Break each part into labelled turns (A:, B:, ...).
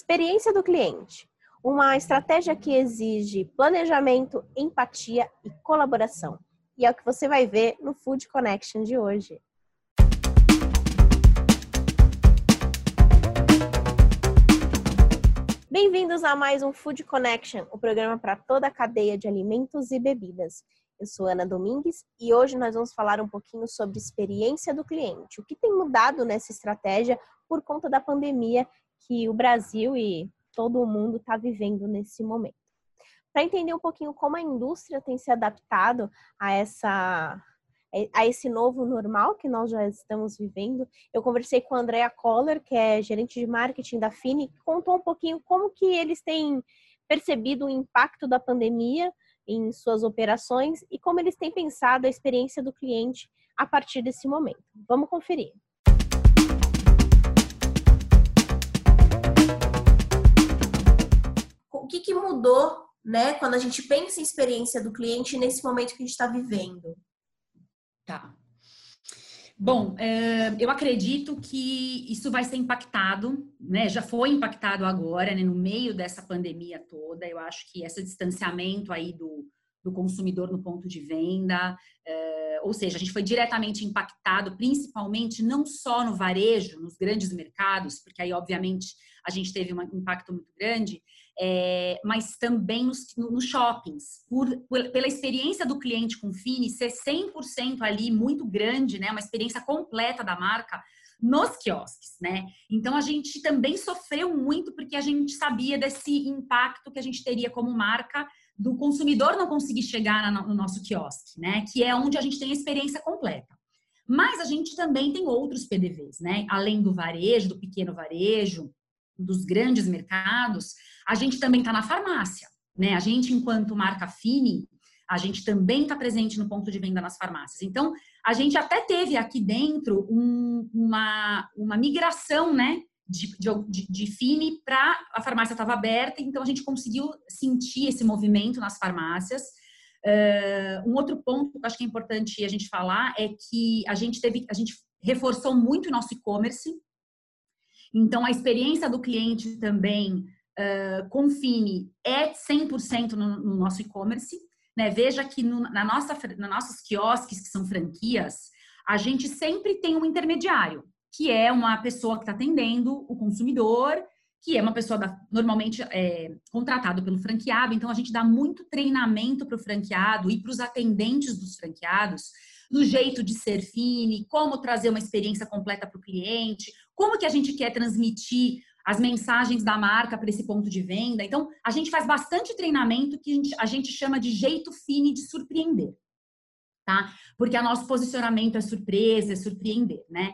A: Experiência do cliente. Uma estratégia que exige planejamento, empatia e colaboração. E é o que você vai ver no Food Connection de hoje. Bem-vindos a mais um Food Connection, o programa para toda a cadeia de alimentos e bebidas. Eu sou Ana Domingues e hoje nós vamos falar um pouquinho sobre experiência do cliente, o que tem mudado nessa estratégia por conta da pandemia que o Brasil e todo o mundo está vivendo nesse momento. Para entender um pouquinho como a indústria tem se adaptado a essa a esse novo normal que nós já estamos vivendo. Eu conversei com a Andrea Coller, que é gerente de marketing da Fini, que contou um pouquinho como que eles têm percebido o impacto da pandemia em suas operações e como eles têm pensado a experiência do cliente a partir desse momento. Vamos conferir. Que, que mudou, né, quando a gente pensa em experiência do cliente nesse momento que a gente está vivendo?
B: Tá. Bom, é, eu acredito que isso vai ser impactado, né? Já foi impactado agora, né? No meio dessa pandemia toda. Eu acho que esse distanciamento aí do, do consumidor no ponto de venda, é, ou seja, a gente foi diretamente impactado, principalmente não só no varejo, nos grandes mercados, porque aí, obviamente, a gente teve um impacto muito grande, é, mas também nos, nos shoppings, por, por, pela experiência do cliente com Fini ser 100% ali muito grande, né, uma experiência completa da marca nos quiosques, né? Então a gente também sofreu muito porque a gente sabia desse impacto que a gente teria como marca do consumidor não conseguir chegar no nosso quiosque, né? Que é onde a gente tem a experiência completa. Mas a gente também tem outros PDVs, né? Além do varejo, do pequeno varejo, dos grandes mercados, a gente também está na farmácia, né? A gente, enquanto marca Fini, a gente também está presente no ponto de venda nas farmácias. Então, a gente até teve aqui dentro um, uma, uma migração, né? De, de, de Fini para a farmácia estava aberta, então a gente conseguiu sentir esse movimento nas farmácias. Uh, um outro ponto que eu acho que é importante a gente falar é que a gente teve, a gente reforçou muito o nosso e-commerce, então, a experiência do cliente também com Fini é 100% no, no nosso e-commerce. Né? Veja que no, na nossa, na nossos quiosques, que são franquias, a gente sempre tem um intermediário, que é uma pessoa que está atendendo o consumidor, que é uma pessoa da, normalmente é, contratado pelo franqueado. Então, a gente dá muito treinamento para o franqueado e para os atendentes dos franqueados no jeito de ser fine, como trazer uma experiência completa para o cliente, como que a gente quer transmitir as mensagens da marca para esse ponto de venda. Então, a gente faz bastante treinamento que a gente, a gente chama de jeito fine de surpreender, tá? Porque o nosso posicionamento é surpresa, é surpreender, né?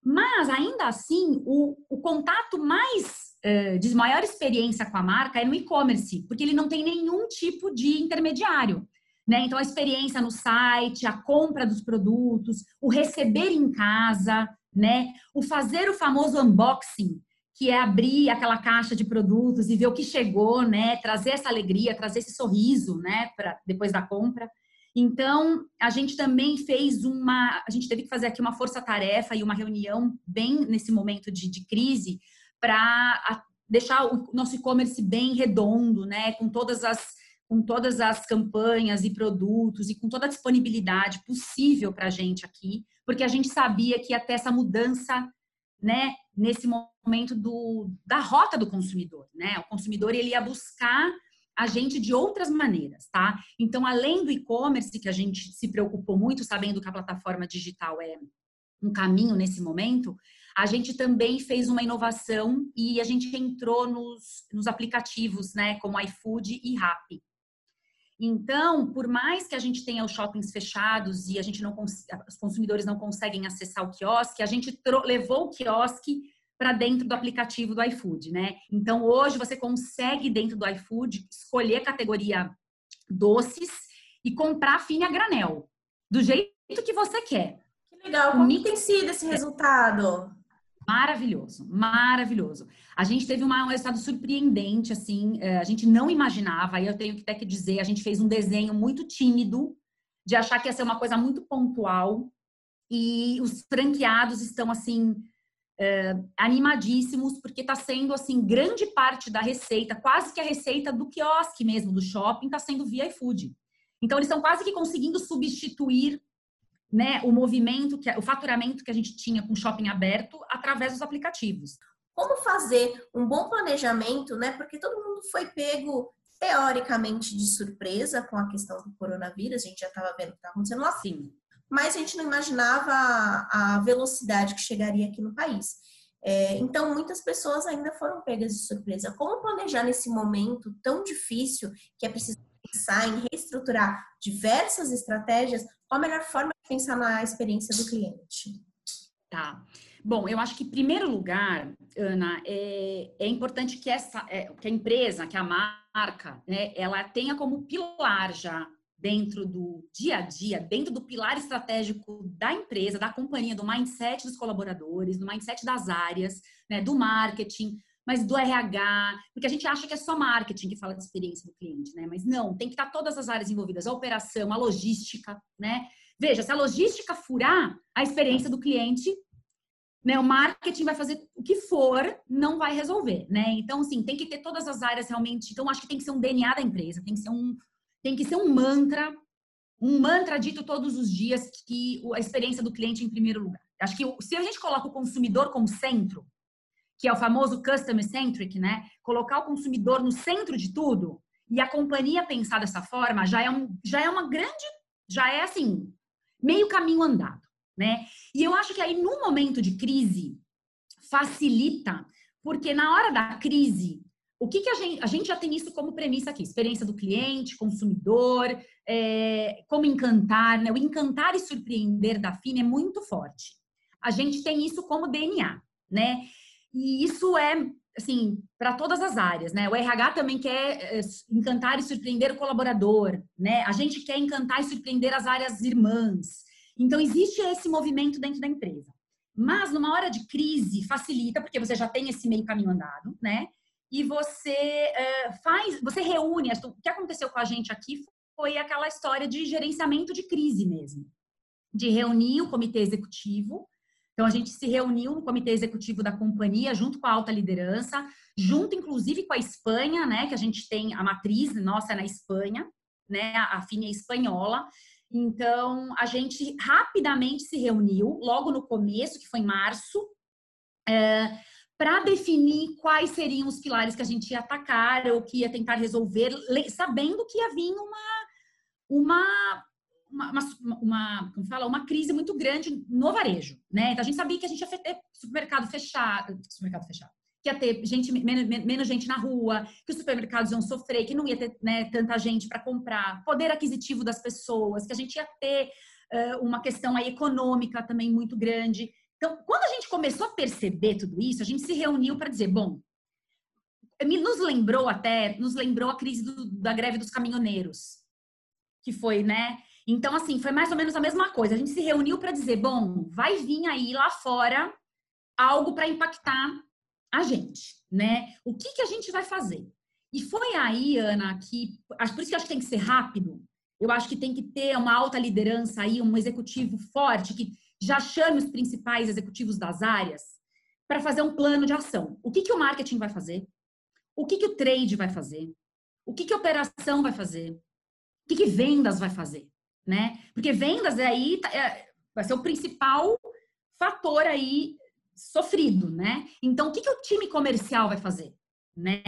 B: Mas, ainda assim, o, o contato mais uh, de maior experiência com a marca é no e-commerce, porque ele não tem nenhum tipo de intermediário. Né? Então, a experiência no site, a compra dos produtos, o receber em casa, né? o fazer o famoso unboxing, que é abrir aquela caixa de produtos e ver o que chegou, né? trazer essa alegria, trazer esse sorriso né? Pra, depois da compra. Então, a gente também fez uma. A gente teve que fazer aqui uma força-tarefa e uma reunião bem nesse momento de, de crise para deixar o nosso e-commerce bem redondo, né? Com todas as com todas as campanhas e produtos e com toda a disponibilidade possível para a gente aqui, porque a gente sabia que ter essa mudança, né, nesse momento do, da rota do consumidor, né? O consumidor ele ia buscar a gente de outras maneiras, tá? Então, além do e-commerce que a gente se preocupou muito, sabendo que a plataforma digital é um caminho nesse momento, a gente também fez uma inovação e a gente entrou nos, nos aplicativos, né, como iFood e Rappi. Então, por mais que a gente tenha os shoppings fechados e a gente não os consumidores não conseguem acessar o quiosque, a gente levou o quiosque para dentro do aplicativo do iFood, né? Então, hoje você consegue dentro do iFood escolher a categoria doces e comprar fine a granel, do jeito que você quer.
A: Que legal. Como tem sido esse resultado?
B: Maravilhoso, maravilhoso. A gente teve uma, um resultado surpreendente, assim, é, a gente não imaginava, aí eu tenho até que dizer, a gente fez um desenho muito tímido, de achar que ia ser uma coisa muito pontual, e os franqueados estão, assim, uh, animadíssimos, porque está sendo, assim, grande parte da receita, quase que a receita do quiosque mesmo, do shopping, está sendo via iFood. Então, eles estão quase que conseguindo substituir né, o movimento, que, o faturamento que a gente tinha com shopping aberto através dos aplicativos.
A: Como fazer um bom planejamento, né? Porque todo mundo foi pego teoricamente de surpresa com a questão do coronavírus, a gente já estava vendo o que está acontecendo lá. Sim. Mas a gente não imaginava a, velocidade que chegaria aqui no país. É, então, muitas pessoas ainda foram pegas de surpresa. Como planejar nesse momento tão difícil que é preciso pensar em reestruturar diversas estratégias? Qual a melhor forma pensar na experiência do cliente?
B: Tá. Bom, eu acho que, em primeiro lugar, Ana, é, é importante que, essa, é, que a empresa, que a marca, né, ela tenha como pilar já dentro do dia a dia, dentro do pilar estratégico da empresa, da companhia, do mindset dos colaboradores, do mindset das áreas, né, do marketing, mas do RH, porque a gente acha que é só marketing que fala de experiência do cliente, né? Mas não, tem que estar todas as áreas envolvidas, a operação, a logística, né? Veja, se a logística furar, a experiência do cliente né, o marketing vai fazer o que for, não vai resolver, né? Então, assim, tem que ter todas as áreas realmente. Então, acho que tem que ser um DNA da empresa, tem que ser um, tem que ser um mantra, um mantra dito todos os dias que a experiência do cliente em primeiro lugar. Acho que se a gente coloca o consumidor como centro, que é o famoso customer centric, né? Colocar o consumidor no centro de tudo e a companhia pensar dessa forma já é um, já é uma grande, já é assim meio caminho andado né? E eu acho que aí no momento de crise facilita, porque na hora da crise, o que, que a gente a gente já tem isso como premissa aqui, experiência do cliente, consumidor, é, como encantar, né? O encantar e surpreender da Fine é muito forte. A gente tem isso como DNA, né? E isso é assim, para todas as áreas, né? O RH também quer é, encantar e surpreender o colaborador, né? A gente quer encantar e surpreender as áreas irmãs. Então, existe esse movimento dentro da empresa. Mas, numa hora de crise, facilita, porque você já tem esse meio caminho andado, né? E você é, faz, você reúne. O que aconteceu com a gente aqui foi aquela história de gerenciamento de crise mesmo. De reunir o comitê executivo. Então, a gente se reuniu no comitê executivo da companhia, junto com a alta liderança, junto, inclusive, com a Espanha, né? Que a gente tem a matriz nossa é na Espanha, né? A FINE é espanhola. Então, a gente rapidamente se reuniu, logo no começo, que foi em março, é, para definir quais seriam os pilares que a gente ia atacar ou que ia tentar resolver, sabendo que ia vir uma, uma, uma, uma, como fala, uma crise muito grande no varejo, né? Então, a gente sabia que a gente ia ter supermercado fechado, supermercado fechado, que ia ter gente, menos, menos gente na rua, que os supermercados iam sofrer, que não ia ter né, tanta gente para comprar, poder aquisitivo das pessoas, que a gente ia ter uh, uma questão aí econômica também muito grande. Então, quando a gente começou a perceber tudo isso, a gente se reuniu para dizer, bom, nos lembrou até, nos lembrou a crise do, da greve dos caminhoneiros, que foi, né? Então, assim, foi mais ou menos a mesma coisa. A gente se reuniu para dizer, bom, vai vir aí lá fora algo para impactar a gente, né? O que, que a gente vai fazer? E foi aí, Ana, que. Por isso que eu acho que tem que ser rápido. Eu acho que tem que ter uma alta liderança aí, um executivo forte que já chame os principais executivos das áreas para fazer um plano de ação. O que, que o marketing vai fazer? O que, que o trade vai fazer? O que, que a operação vai fazer? O que, que vendas vai fazer? Né? Porque vendas aí é, vai ser o principal fator aí sofrido, né? Então, o que, que o time comercial vai fazer, né?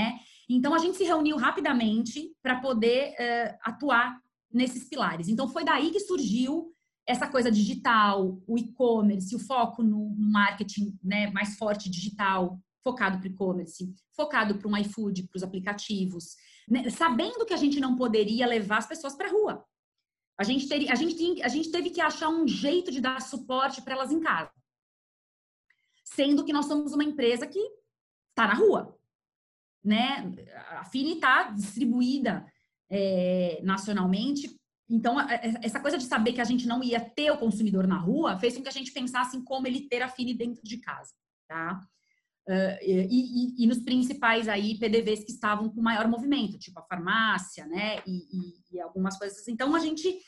B: Então, a gente se reuniu rapidamente para poder uh, atuar nesses pilares. Então, foi daí que surgiu essa coisa digital, o e-commerce, o foco no, no marketing né, mais forte digital, focado para o e-commerce, focado para um iFood, para os aplicativos, né? sabendo que a gente não poderia levar as pessoas para a rua. A gente, teria, a, gente, a gente teve que achar um jeito de dar suporte para elas em casa sendo que nós somos uma empresa que está na rua, né? A Fini está distribuída é, nacionalmente, então essa coisa de saber que a gente não ia ter o consumidor na rua fez com que a gente pensasse em como ele ter a Fini dentro de casa, tá? Uh, e, e, e, nos principais aí PDVs que estavam com maior movimento, tipo a farmácia, né? E, e algumas coisas. Então a gente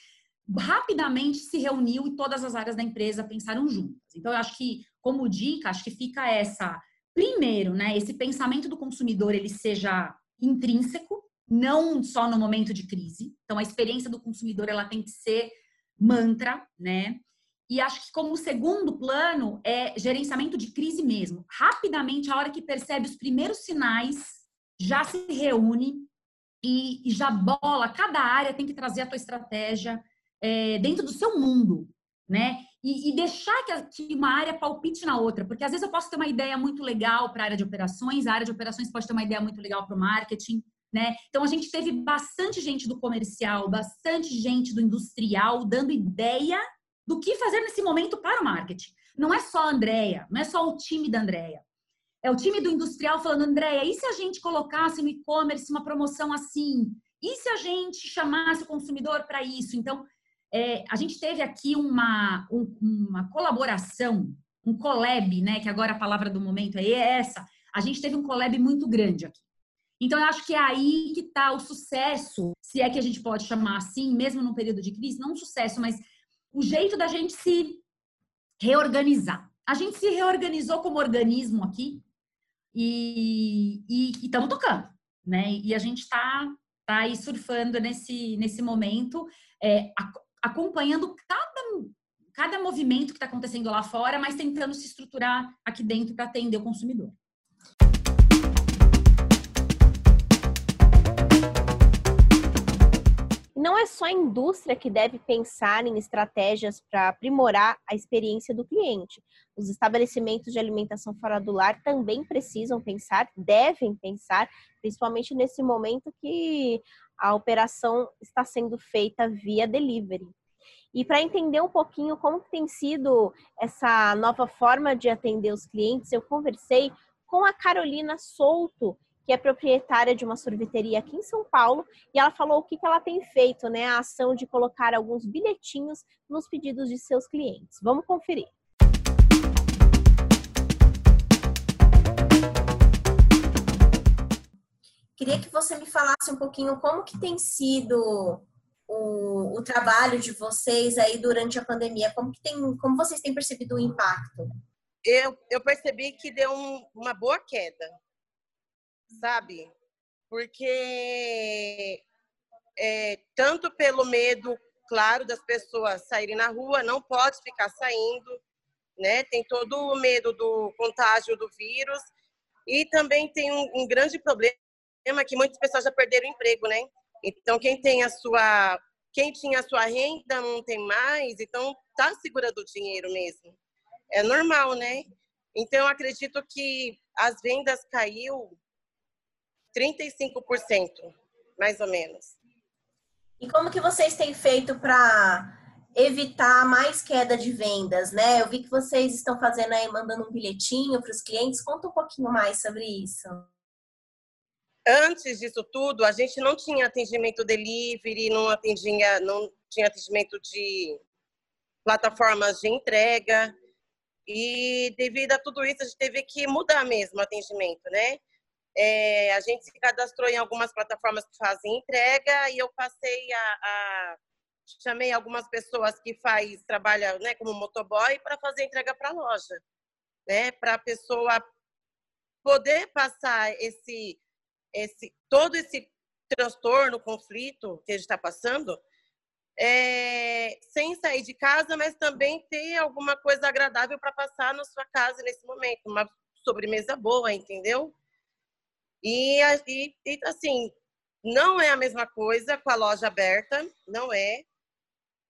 B: rapidamente se reuniu e todas as áreas da empresa pensaram juntas. Então, eu acho que como dica, acho que fica essa, primeiro, né, esse pensamento do consumidor ele seja intrínseco, não só no momento de crise. Então, a experiência do consumidor ela tem que ser mantra, né? E acho que como segundo plano é gerenciamento de crise mesmo. Rapidamente, a hora que percebe os primeiros sinais, já se reúne e, e já bola. Cada área tem que trazer a tua estratégia é, dentro do seu mundo, né? E, e deixar que, que, uma área palpite na outra, porque às vezes eu posso ter uma ideia muito legal para a área de operações, a área de operações pode ter uma ideia muito legal para o marketing, né? Então a gente teve bastante gente do comercial, bastante gente do industrial dando ideia do que fazer nesse momento para o marketing. Não é só a Andrea, não é só o time da Andrea. É o time do industrial falando, Andréia, e se a gente colocasse no e-commerce uma promoção assim? E se a gente chamasse o consumidor para isso? Então, é, a gente teve aqui uma, um, uma colaboração, um collab, né? Que agora a palavra do momento é essa. A gente teve um collab muito grande aqui. Então, eu acho que é aí que está o sucesso, se é que a gente pode chamar assim, mesmo num período de crise, não um sucesso, mas o jeito da gente se reorganizar. A gente se reorganizou como organismo aqui e estamos tocando, né? E a gente está tá aí surfando nesse, nesse momento. É, acompanhando cada, cada movimento que está acontecendo lá fora, mas tentando se estruturar aqui dentro para atender o consumidor.
A: Não é só a indústria que deve pensar em estratégias para aprimorar a experiência do cliente. Os estabelecimentos de alimentação fora do lar também precisam pensar, devem pensar, principalmente nesse momento que a operação está sendo feita via delivery. E para entender um pouquinho como tem sido essa nova forma de atender os clientes, eu conversei com a Carolina Souto, que é proprietária de uma sorveteria aqui em São Paulo, e ela falou o que, que ela tem feito, né? A ação de colocar alguns bilhetinhos nos pedidos de seus clientes. Vamos conferir. Queria que você me falasse um pouquinho como que tem sido o, o trabalho de vocês aí durante a pandemia, como que tem, como vocês têm percebido o impacto?
C: Eu, eu percebi que deu um, uma boa queda, sabe? Porque é, tanto pelo medo, claro, das pessoas saírem na rua, não pode ficar saindo, né? Tem todo o medo do contágio do vírus e também tem um, um grande problema que muitas pessoas já perderam o emprego, né? Então, quem tem a sua, quem tinha a sua renda não tem mais, então tá segurando o dinheiro mesmo. É normal, né? Então, eu acredito que as vendas caiu 35%, mais ou menos.
A: E como que vocês têm feito para evitar mais queda de vendas, né? Eu vi que vocês estão fazendo aí, mandando um bilhetinho para os clientes. Conta um pouquinho mais sobre isso
C: antes disso tudo, a gente não tinha atendimento delivery, não atendia, não tinha atendimento de plataformas de entrega. E devido a tudo isso, a gente teve que mudar mesmo o atendimento, né? É, a gente se cadastrou em algumas plataformas que fazem entrega e eu passei a, a chamei algumas pessoas que faz trabalha, né, como motoboy para fazer entrega para a loja, né, para a pessoa poder passar esse esse, todo esse transtorno, conflito que a gente está passando, é, sem sair de casa, mas também ter alguma coisa agradável para passar na sua casa nesse momento, uma sobremesa boa, entendeu? E, e, e, assim, não é a mesma coisa com a loja aberta, não é,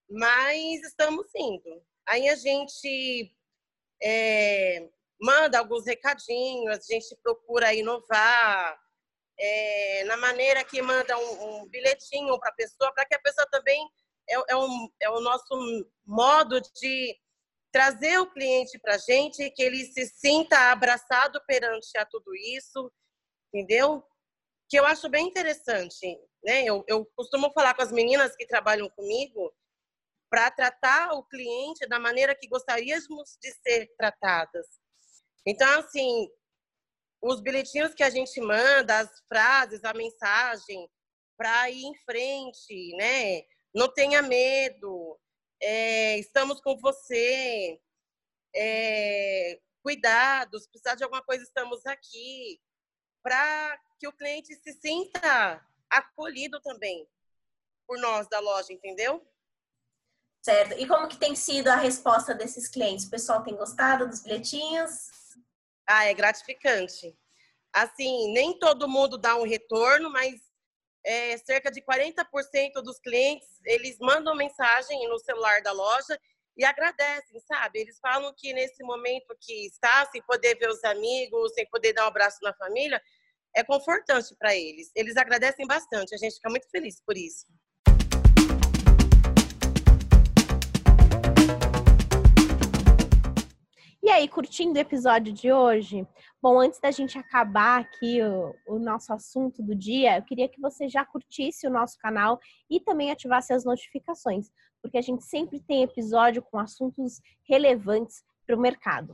C: mas estamos indo. Aí a gente é, manda alguns recadinhos, a gente procura inovar, é, na maneira que manda um, um bilhetinho para a pessoa, para que a pessoa também é, é, um, é o nosso modo de trazer o cliente para a gente, que ele se sinta abraçado perante a tudo isso, entendeu? Que eu acho bem interessante, né? Eu, eu costumo falar com as meninas que trabalham comigo para tratar o cliente da maneira que gostaríamos de ser tratadas. Então, assim, os bilhetinhos que a gente manda, as frases, a mensagem, para ir em frente, né? Não tenha medo, é, estamos com você. é, cuidados, precisar de alguma coisa, estamos aqui, para que o cliente se sinta acolhido também por nós da loja, entendeu?
A: Certo. E como que tem sido a resposta desses clientes? O pessoal tem gostado dos bilhetinhos?
C: Ah, é gratificante. Assim, nem todo mundo dá um retorno, mas é, cerca de 40% dos clientes, eles mandam mensagem no celular da loja e agradecem, sabe? Eles falam que nesse momento que está, sem poder ver os amigos, sem poder dar um abraço na família, é confortante para eles. Eles agradecem bastante, a gente fica muito feliz por isso.
A: E aí, curtindo o episódio de hoje? Bom, antes da gente acabar aqui o, o, nosso assunto do dia, eu queria que você já curtisse o nosso canal e também ativasse as notificações, porque a gente sempre tem episódio com assuntos relevantes para o mercado.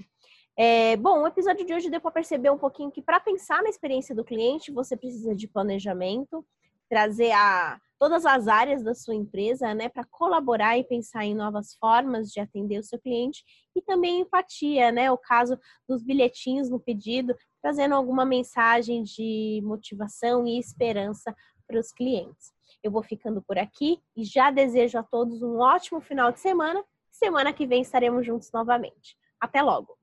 A: É, bom, o episódio de hoje deu para perceber um pouquinho que para pensar na experiência do cliente, você precisa de planejamento, trazer a todas as áreas da sua empresa, né, para colaborar e pensar em novas formas de atender o seu cliente e também empatia, né, o caso dos bilhetinhos no pedido, trazendo alguma mensagem de motivação e esperança para os clientes. Eu vou ficando por aqui e já desejo a todos um ótimo final de semana. Semana que vem estaremos juntos novamente. Até logo!